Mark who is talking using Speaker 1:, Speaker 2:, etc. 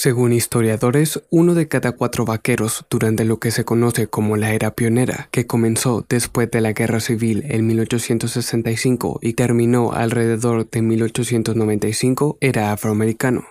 Speaker 1: Según historiadores, uno de cada cuatro vaqueros durante lo que se conoce como la era pionera, que comenzó después de la Guerra Civil en 1865 y terminó alrededor de 1895, era afroamericano.